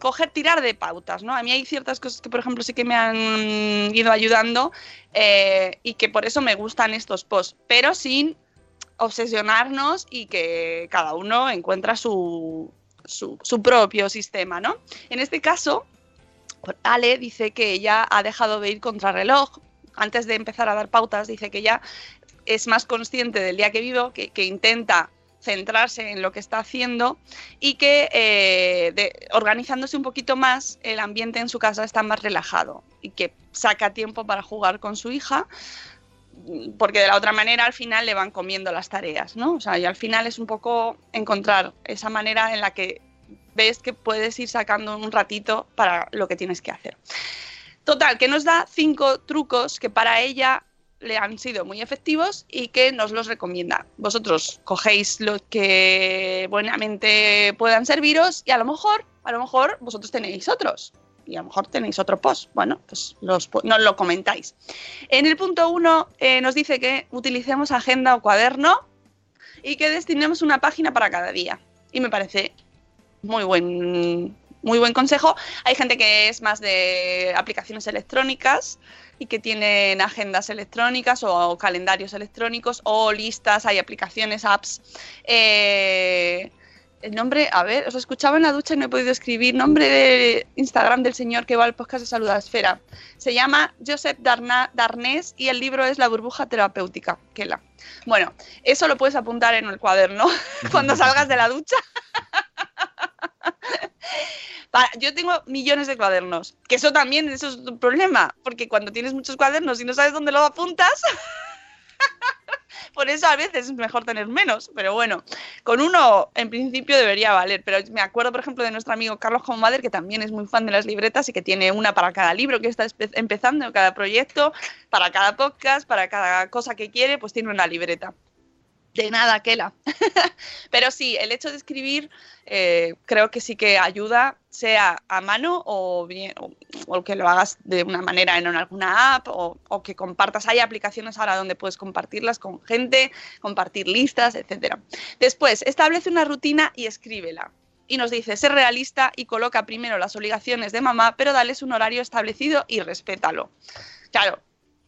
coger, tirar de pautas, ¿no? A mí hay ciertas cosas que, por ejemplo, sí que me han ido ayudando eh, y que por eso me gustan estos posts, pero sin obsesionarnos y que cada uno encuentra su, su, su propio sistema, ¿no? En este caso, pues, Ale dice que ella ha dejado de ir contra reloj antes de empezar a dar pautas, dice que ya es más consciente del día que vivo, que, intenta centrarse en lo que está haciendo y que eh, de- organizándose un poquito más, el ambiente en su casa está más relajado y que saca tiempo para jugar con su hija, porque de la otra manera al final le van comiendo las tareas, ¿no? O sea, y al final es un poco encontrar esa manera en la que ves que puedes ir sacando un ratito para lo que tienes que hacer. Total, que nos da cinco trucos que para ella le han sido muy efectivos y que nos los recomienda. Vosotros cogéis lo que buenamente puedan serviros y a lo mejor, a lo mejor vosotros tenéis otros y a lo mejor tenéis otro post. Bueno, pues los, nos lo comentáis. En el punto uno eh, nos dice que utilicemos agenda o cuaderno y que destinemos una página para cada día. Y me parece muy buen, muy buen consejo. Hay gente que es más de aplicaciones electrónicas y que tienen agendas electrónicas o calendarios electrónicos o listas, hay aplicaciones, apps. Eh, el nombre, a ver, os escuchaba en la ducha y no he podido escribir. Nombre de Instagram del señor que va al podcast de Salud a Esfera. Se llama Josep Darna- Darnés y el libro es La burbuja terapéutica. Kela. Bueno, eso lo puedes apuntar en el cuaderno cuando salgas de la ducha. Yo tengo millones de cuadernos, que eso también eso es un problema, porque cuando tienes muchos cuadernos y no sabes dónde lo apuntas, por eso a veces es mejor tener menos, pero bueno, con uno en principio debería valer, pero me acuerdo por ejemplo de nuestro amigo Carlos Homader, que también es muy fan de las libretas y que tiene una para cada libro que está empezando, cada proyecto, para cada podcast, para cada cosa que quiere, pues tiene una libreta. De nada, Kela. Pero sí, el hecho de escribir eh, creo que sí que ayuda, sea a mano o, bien, o, que lo hagas de una manera en alguna app o, o que compartas. Hay aplicaciones ahora donde puedes compartirlas con gente, compartir listas, etc. Después, establece una rutina y escríbela. Y nos dice, sé realista y coloca primero las obligaciones de mamá, pero dales un horario establecido y respétalo. Claro,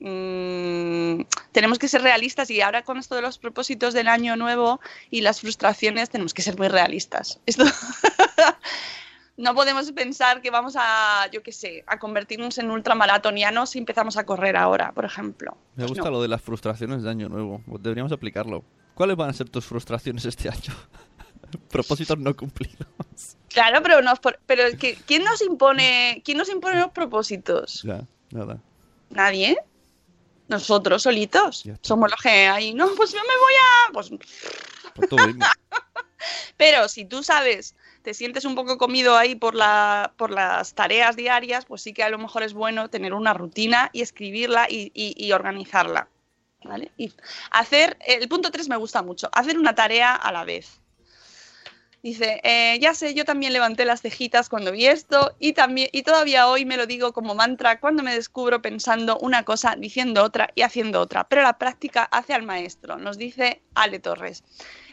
mm, tenemos que ser realistas y ahora con esto de los propósitos del año nuevo y las frustraciones tenemos que ser muy realistas. Esto no podemos pensar que vamos a, yo qué sé, a convertirnos en ultramaratonianos si empezamos a correr ahora, por ejemplo. Me gusta no. lo de las frustraciones de año nuevo. Deberíamos aplicarlo. ¿Cuáles van a ser tus frustraciones este año? Propósitos no cumplidos. Claro, pero no, por- pero ¿quién nos impone, quién nos impone los propósitos? Ya, nada. Nadie. Nosotros solitos. Somos los que ahí, no, pues yo me voy a, pues todo. Pero si tú sabes, te sientes un poco comido ahí por, la, por las tareas diarias, pues sí que a lo mejor es bueno tener una rutina y escribirla y, y- y organizarla. ¿Vale? Y hacer, el punto 3 me gusta mucho, hacer una tarea a la vez. Dice, eh, ya sé, yo también levanté las cejitas cuando vi esto y, también, y todavía hoy me lo digo como mantra cuando me descubro pensando una cosa, diciendo otra y haciendo otra. Pero la práctica hace al maestro, nos dice Ale Torres.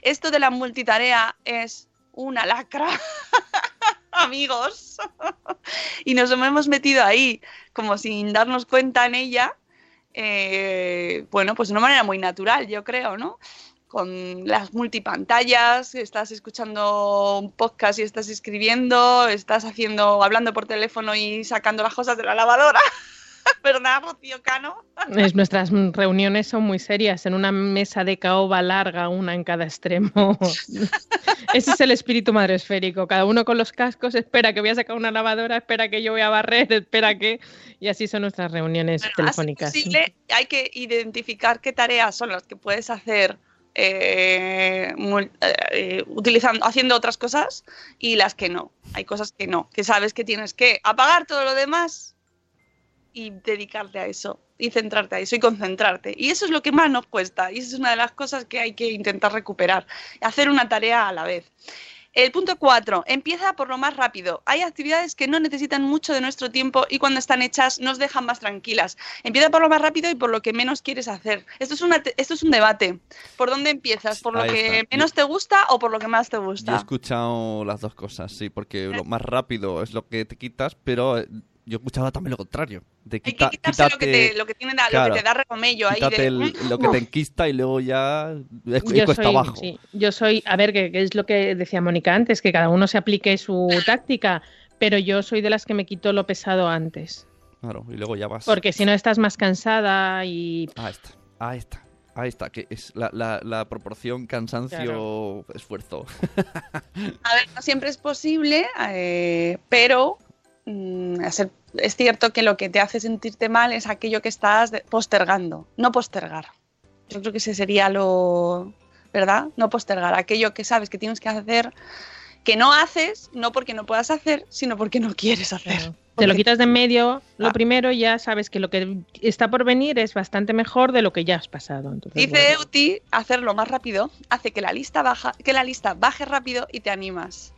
Esto de la multitarea es una lacra, amigos. y nos hemos metido ahí como sin darnos cuenta en ella. eh, bueno, pues de una manera muy natural, yo creo, ¿no? Con las multipantallas, estás escuchando un podcast y estás escribiendo, estás haciendo, hablando por teléfono y sacando las cosas de la lavadora. ¿Verdad, Rocío Cano? Es- nuestras reuniones son muy serias, en una mesa de caoba larga, una en cada extremo. Ese es el espíritu madresférico. Cada uno con los cascos espera que voy a sacar una lavadora, espera que yo voy a barrer, espera que... Y así son nuestras reuniones Bueno, telefónicas. así posible, hay que identificar qué tareas son las que puedes hacer eh, eh, utilizando, haciendo otras cosas y las que no. Hay cosas que no, que sabes que tienes que apagar todo lo demás y dedicarte a eso y centrarte a eso y concentrarte. Y eso es lo que más nos cuesta y es una de las cosas que hay que intentar recuperar, hacer una tarea a la vez. El punto 4. Empieza por lo más rápido. Hay actividades que no necesitan mucho de nuestro tiempo y cuando están hechas nos dejan más tranquilas. Empieza por lo más rápido y por lo que menos quieres hacer. Esto es, una esto es un debate. ¿Por dónde empiezas? ¿Por lo Ahí que está. menos te gusta o por lo que más te Yo he gusta? escuchado las dos cosas, sí, porque lo más rápido es lo que te quitas, pero eh, yo he escuchado también lo contrario. De Hay que quita- quitarse lo que, te, lo que tiene, lo claro, que te da regomello ahí. quítate de, el- "Mm, lo que te enquista y luego ya es, Yo cuesta soy, abajo. sí, yo soy, a ver, que, que es lo que decía Mónica antes, que cada uno se aplique su táctica, pero yo soy de las que me quito lo pesado antes. Claro, y luego ya vas. Porque si no estás más cansada y... Ahí está, ahí está. Ahí está, que es la, la- la proporción cansancio-esfuerzo. A ver, no siempre es posible, eh, pero mm, es, cierto que lo que te hace sentirte mal es aquello que estás postergando, no postergar. Yo creo que ese sería lo, ¿verdad? No postergar, aquello que sabes que tienes que hacer, que no haces, no porque no puedas hacer, sino porque no quieres hacer. Claro. Te lo quitas de en medio, lo Ah. primero ya sabes que lo que está por venir es bastante mejor de lo que ya has pasado. Entonces, Dice bueno. Euti, hacerlo más rápido hace que la lista baja, que la lista baje rápido y te animas.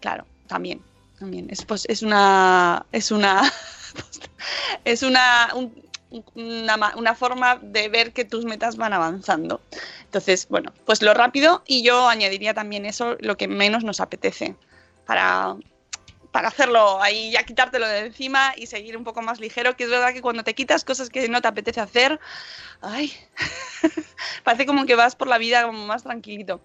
Claro, también, también. Es, pues, es una, es una, es una, un- una, una forma de ver que tus metas van avanzando. Entonces, bueno, pues lo rápido y yo añadiría también eso, lo que menos nos apetece, para, para hacerlo ahí, ya quitártelo de encima y seguir un poco más ligero, que es verdad que cuando te quitas cosas que no te apetece hacer, ay, parece como que vas por la vida como más tranquilito.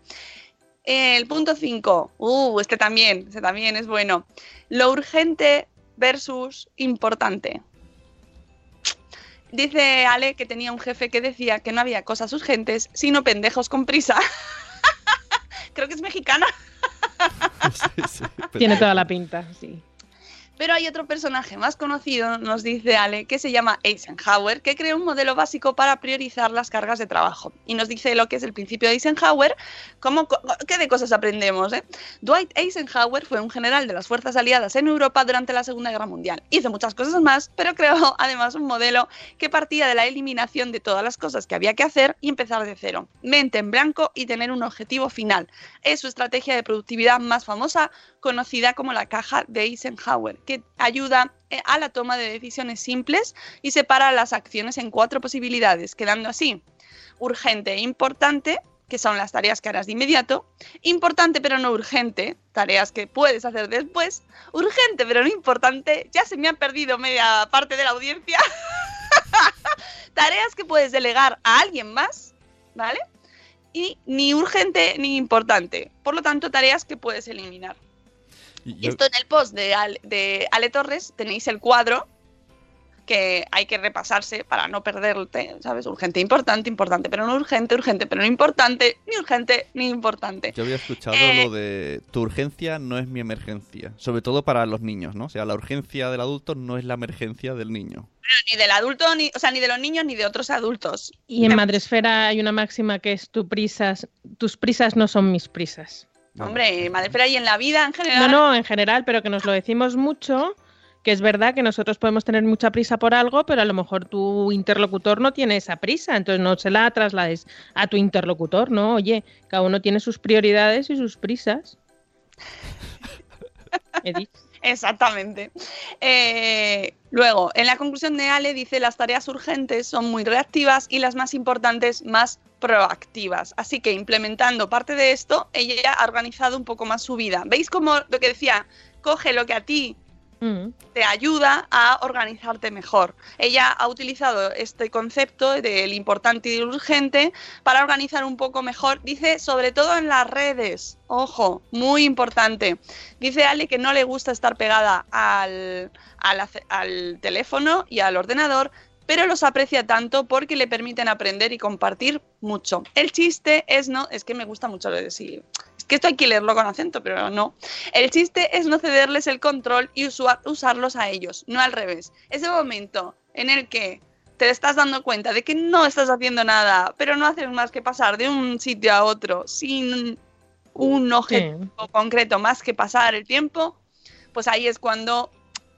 El punto 5, uh, este también, este también es bueno. Lo urgente versus importante. Dice Ale que tenía un jefe que decía que no había cosas urgentes, sino pendejos con prisa. Creo que es mexicana. Sí, sí, pero- Tiene toda la pinta, sí. Pero hay otro personaje más conocido, nos dice Ale, que se llama Eisenhower, que creó un modelo básico para priorizar las cargas de trabajo. Y nos dice lo que es el principio de Eisenhower, qué de cosas aprendemos. eh? Dwight Eisenhower fue un general de las fuerzas aliadas en Europa durante la Segunda Guerra Mundial. Hizo muchas cosas más, pero creó además un modelo que partía de la eliminación de todas las cosas que había que hacer y empezar de cero. Mente en blanco y tener un objetivo final. Es su estrategia de productividad más famosa, conocida como la caja de Eisenhower, ayuda eh, a la toma de decisiones simples y separa las acciones en cuatro posibilidades, quedando así urgente e importante, que son las tareas que harás de inmediato, importante pero no urgente, tareas que puedes hacer después, urgente pero no importante, ya se me ha perdido media parte de la audiencia, tareas que puedes delegar a alguien más, ¿vale? Y ni urgente ni importante, por lo tanto tareas que puedes eliminar. Y Esto en el post de Ale, de Ale Torres tenéis el cuadro que hay que repasarse para no perderte, ¿sabes? Urgente, importante, importante, pero no urgente, urgente, pero no importante, ni urgente, ni importante. Yo había escuchado Eh, lo de tu urgencia no es mi emergencia, sobre todo para los niños, ¿no? O sea, la urgencia del adulto no es la emergencia del niño. Ni del adulto, ni, o sea, ni de los niños, ni de otros adultos. Y en Madresfera hay una máxima que es tu prisas, tus prisas no son mis prisas. Bueno, Hombre, madre y en la vida en No, general. no, en general, pero que nos lo decimos mucho, que es verdad que nosotros podemos tener mucha prisa por algo, pero a lo mejor tu interlocutor no tiene esa prisa, entonces no se la traslades a tu interlocutor, ¿no? Oye, cada uno tiene sus prioridades y sus prisas. Edith. Exactamente. Eh, luego, en la conclusión de Ale dice las tareas urgentes son muy reactivas y las más importantes más proactivas. Así que implementando parte de esto, ella ha organizado un poco más su vida. ¿Veis cómo lo que decía? Coge lo que a ti. Te ayuda a organizarte mejor. Ella ha utilizado este concepto del importante y urgente para organizar un poco mejor. Dice, sobre todo en las redes. Ojo, muy importante. Dice Ale que no le gusta estar pegada al, teléfono y al ordenador, pero los aprecia tanto porque le permiten aprender y compartir mucho. El chiste es no, es que me gusta mucho lo de sí. Que esto hay que leerlo con acento, pero no. El chiste es no cederles el control y usarlos a ellos, no al revés. Ese momento en el que te estás dando cuenta de que no estás haciendo nada, pero no haces más que pasar de un sitio a otro sin un objetivo concreto más que pasar el tiempo, pues ahí es cuando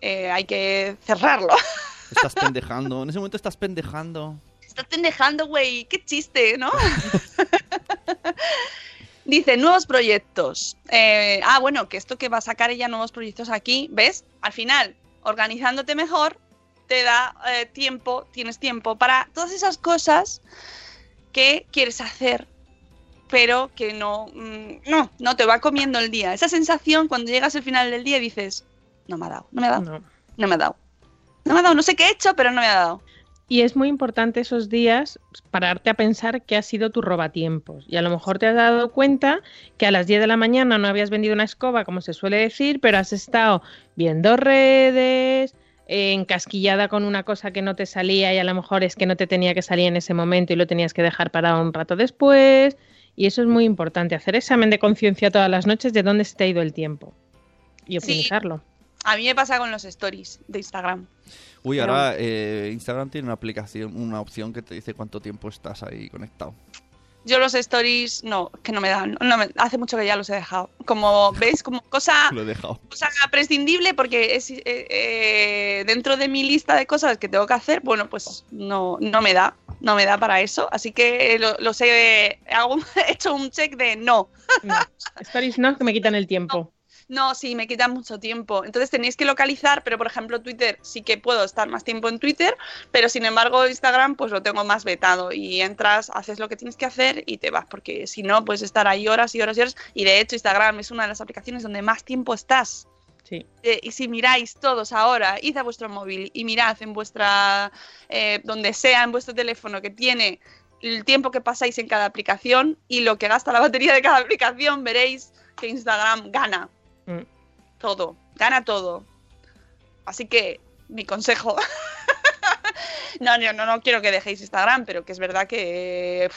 eh, hay que cerrarlo. Estás pendejando, en ese momento estás pendejando. Estás pendejando, güey. Qué chiste, ¿no? Dice, nuevos proyectos. Eh, ah, bueno, que esto que va a sacar ella nuevos proyectos aquí, ¿ves? Al final, organizándote mejor, te da eh, tiempo, tienes tiempo para todas esas cosas que quieres hacer, pero que no, mm, no, no te va comiendo el día. Esa sensación cuando llegas al final del día y dices, no me ha dado, no me ha dado, No. no me ha dado. No me ha dado, no sé qué he hecho, pero no me ha dado. Y es muy importante esos días pararte a pensar que ha sido tu robatiempos. Y a lo mejor te has dado cuenta que a las 10 de la mañana no habías vendido una escoba, como se suele decir, pero has estado viendo redes, encasquillada con una cosa que no te salía y a lo mejor es que no te tenía que salir en ese momento y lo tenías que dejar para un rato después. Y eso es muy importante, hacer examen de conciencia todas las noches de dónde se te ha ido el tiempo y optimizarlo. A mí me pasa con los stories de Instagram. Uy, Pero- ahora eh, Instagram tiene una aplicación, una opción que te dice cuánto tiempo estás ahí conectado. Yo los stories, no, que no me dan. No me- hace mucho que ya los he dejado. Como veis, como cosa, Lo he dejado. cosa prescindible porque es eh, eh, dentro de mi lista de cosas que tengo que hacer, bueno, pues no, no me da. No me da para eso. Así que lo- los he, hago- he hecho un check de no. No. Stories no, que me quitan el tiempo. No, sí, me quita mucho tiempo. Entonces tenéis que localizar, pero por ejemplo Twitter sí que puedo estar más tiempo en Twitter, pero sin embargo Instagram pues lo tengo más vetado y entras, haces lo que tienes que hacer y te vas, porque si no puedes estar ahí horas y horas y horas y de hecho Instagram es una de las aplicaciones donde más tiempo estás. Sí. Eh, y si miráis todos ahora, id a vuestro móvil y mirad en vuestra, eh, donde sea en vuestro teléfono que tiene el tiempo que pasáis en cada aplicación y lo que gasta la batería de cada aplicación, veréis que Instagram gana Mm. todo, gana todo. Así que mi consejo. no, no, no, no quiero que dejéis Instagram, pero que es verdad que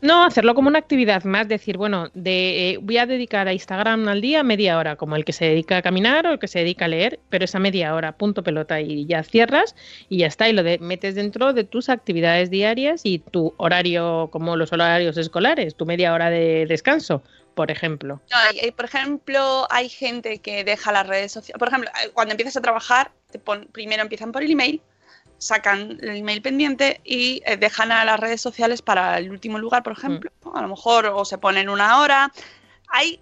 No, hacerlo como una actividad más, decir, bueno, de, eh, voy a dedicar a Instagram al día media hora, como el que se dedica a caminar o el que se dedica a leer, pero esa media hora, punto pelota, y ya cierras y ya está, y lo de- metes dentro de tus actividades diarias y tu horario, como los horarios escolares, tu media hora de descanso, por ejemplo. No, hay- por ejemplo, hay gente que deja las redes sociales. Por ejemplo, eh, cuando empiezas a trabajar, te pon- primero empiezan por el email, sacan el email pendiente y eh, dejan a las redes sociales para el último lugar, por ejemplo. ¿no? A lo mejor o se ponen una hora. Hay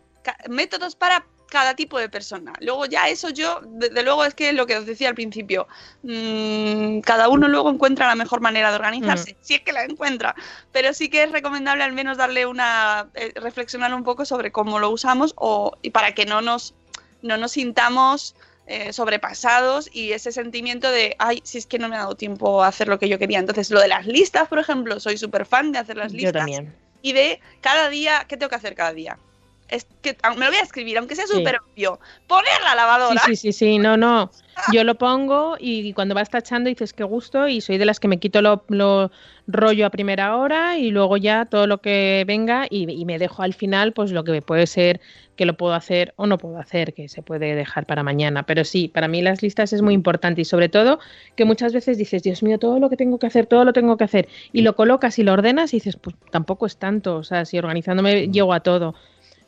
métodos para cada tipo de persona. Luego ya eso yo, desde luego es que lo que os decía al principio, mm, cada uno luego encuentra la mejor manera de organizarse, si es que la encuentra, pero sí que es recomendable al menos darle una, eh, reflexionar un poco sobre cómo lo usamos o, y para que no nos, no nos sintamos eh, sobrepasados y ese sentimiento de, ay, si es que no me ha dado tiempo a hacer lo que yo quería. Entonces, lo de las listas, por ejemplo, soy súper fan de hacer las Yo listas también. y de cada día, ¿qué tengo que hacer cada día? Es que ah, me lo voy a escribir, aunque sea Sí. súper obvio. Poner la lavadora. Sí, sí, sí, sí, no, no. Yo lo pongo y cuando vas tachando dices qué gusto y soy de las que me quito lo, lo rollo a primera hora y luego ya todo lo que venga y, y me dejo al final pues lo que puede ser que lo puedo hacer o no puedo hacer, que se puede dejar para mañana. Pero sí, para mí las listas es muy importante y sobre todo que muchas veces dices, Dios mío, todo lo que tengo que hacer, todo lo tengo que hacer y lo colocas y lo ordenas y dices, pues tampoco es tanto, o sea, si organizándome llego a todo.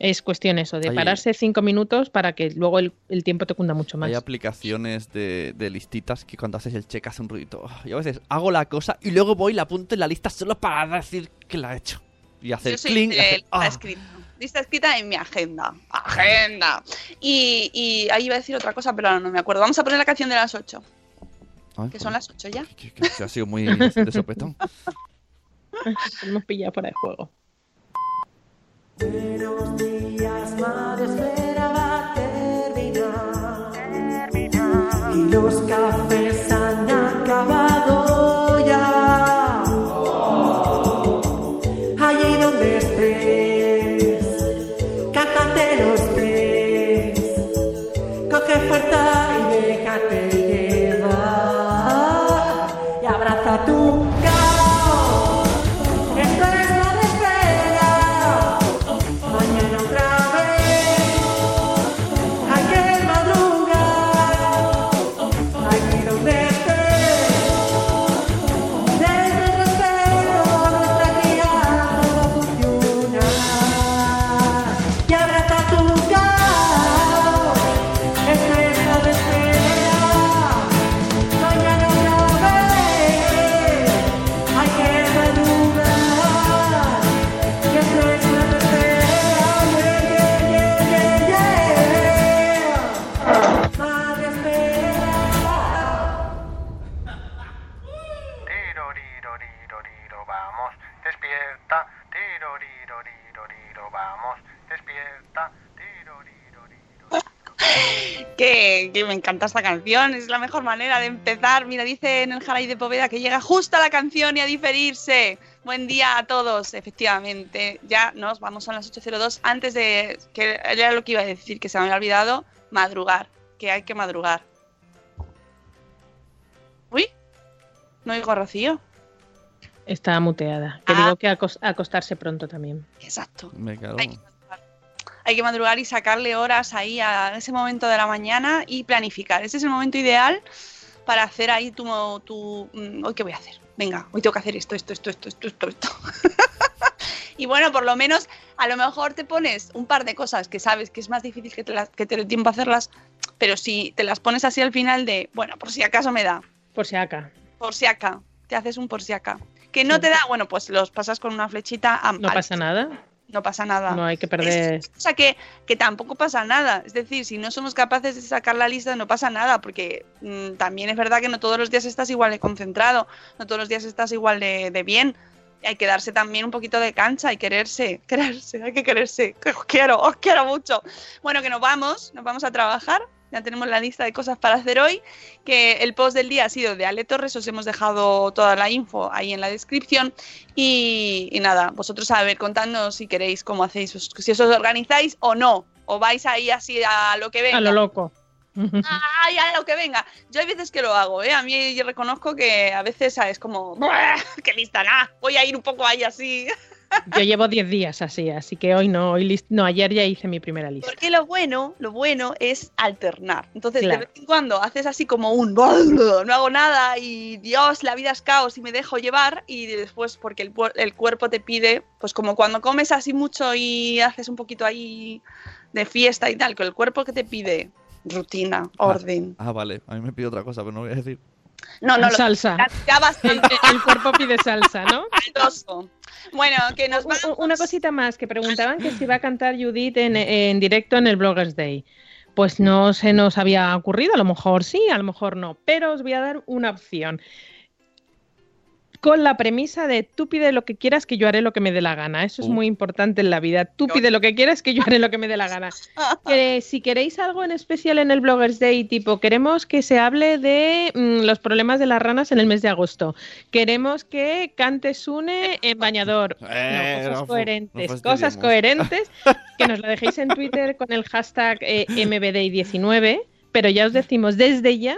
Es cuestión eso, de Hay- pararse cinco minutos para que luego el, el tiempo te cunda mucho más. Hay aplicaciones de, de listitas que cuando haces el check hace un ruido. Y a veces hago la cosa y luego voy y la apunto en la lista solo para decir que la he hecho. Y hacer Yo soy clink. ¡ah! escrita. Lista escrita en mi agenda. Agenda. Y, y ahí iba a decir otra cosa, pero ahora no me acuerdo. Vamos a poner la canción de las 8, Ay, que son las 8 ya. que- ha sido muy de sopetón. Hemos pillado fuera de juego. Y los cafés encanta esta canción, es la mejor manera de empezar. Mira, dice en el Jaray de Poveda que llega justo a la canción y a diferirse. Buen día a todos, efectivamente. Ya nos vamos a las 8.02. Antes de que era lo que iba a decir, que se me había olvidado, madrugar, que hay que madrugar. No digo a Rocío. Está muteada. Que Ah. digo que acos- acostarse pronto también. Exacto. Me cago. Hay que. Hay que madrugar y sacarle horas ahí a ese momento de la mañana y planificar. Ese es el momento ideal para hacer ahí tu, tu mm, hoy qué voy a hacer. Venga, hoy tengo que hacer esto, esto, esto, esto, esto, esto, esto. y bueno, por lo menos a lo mejor te pones un par de cosas que sabes que es más difícil que te, las- que te dé tiempo a hacerlas, pero si te las pones así al final de, bueno, por si acaso me da, Por si acá. por si acá, te haces un por si acá. Que no Sí. te da, bueno, pues los pasas con una flechita a No pasa nada. No pasa nada. No hay que perder. O sea, que, que tampoco pasa nada. Es decir, si no somos capaces de sacar la lista, no pasa nada, porque mm, también es verdad que no todos los días estás igual de concentrado, no todos los días estás igual de, de bien. Hay que darse también un poquito de cancha y quererse, quererse, hay que quererse. Que os quiero, os quiero mucho. Bueno, que nos vamos, nos vamos a trabajar. Ya tenemos la lista de cosas para hacer hoy. Que el post del día ha sido de Ale Torres. Os hemos dejado toda la info ahí en la descripción. Y, y nada, vosotros a ver, contadnos si queréis cómo hacéis, os- si os organizáis o no. O vais ahí así a lo que venga. A lo loco. Ay, a lo que venga. Yo hay veces que lo hago, ¿eh? A mí yo reconozco que a veces es como, "Buah, qué lista, nada. Voy a ir un poco ahí así. Yo llevo 10 días así, así que hoy no, hoy no, ayer ya hice mi primera lista. Porque lo bueno, lo bueno es alternar. Entonces, Claro. de vez en cuando haces así como un no hago nada y Dios, la vida es caos y me dejo llevar. Y después, porque el, puer- el cuerpo te pide, pues como cuando comes así mucho y haces un poquito ahí de fiesta y tal, que el cuerpo que te pide rutina, orden. Ah, vale. A mí me pide otra cosa, pero no voy a decir. No, no, lo- Salsa. ya- ya El, bastante el cuerpo pide salsa, ¿no? caldoso. Bueno, que nos vamos. Una cosita más, que preguntaban que si va a cantar Judith en, en directo en el Bloggers Day. Pues no se nos había ocurrido, a lo mejor sí, a lo mejor no, pero os voy a dar una opción. Con la premisa de tú pide lo que quieras que yo haré lo que me dé la gana. Eso es Uh. muy importante en la vida. Tú pide lo que quieras que yo haré lo que me dé la gana. Que si queréis algo en especial en el Bloggers Day, tipo, queremos que se hable de mm, los problemas de las ranas en el mes de agosto. Queremos que cante Sune en bañador. Eh, no, cosas coherentes. no cosas coherentes. Que nos lo dejéis en Twitter con el hashtag eh, MBDay19. Pero ya os decimos desde ya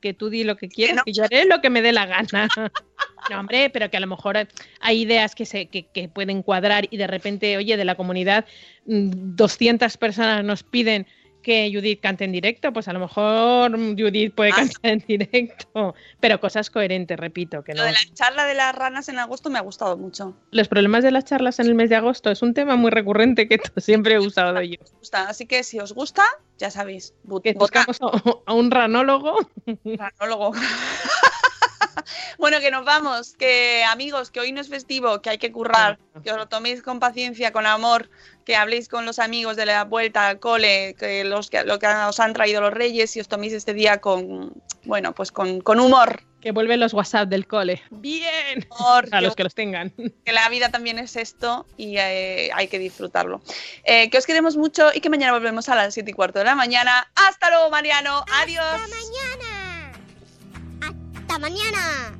que tú di lo que quieras, no. que yo haré lo que me dé la gana. No, hombre, pero que a lo mejor hay ideas que, se, que, que pueden cuadrar y de repente, oye, de la comunidad, mm, 200 personas nos piden que Judith cante en directo, pues a lo mejor Judith puede Ah. cantar en directo, pero cosas coherentes, repito, que no. Lo de la charla de las ranas en agosto me ha gustado mucho. Los problemas de las charlas en el mes de agosto es un tema muy recurrente que siempre he usado yo. Gusta. Así que si os gusta, ya sabéis. Que buscamos a, a un ranólogo. Ranólogo. bueno, que nos vamos. Que amigos, que hoy no es festivo, que hay que currar. Que os lo toméis con paciencia, con amor. Que habléis con los amigos de la vuelta al cole, que los que, lo que os han traído los reyes y os toméis este día con, bueno, pues con, con humor. Que vuelven los WhatsApp del cole. Bien. Humor, A que- los que los tengan. que la vida también es esto y eh, hay que disfrutarlo. Eh, que os queremos mucho y que mañana volvemos a las 7 y cuarto de la mañana. Hasta luego, Mariano. Adiós. ¡Hasta mañana! ¡Hasta mañana!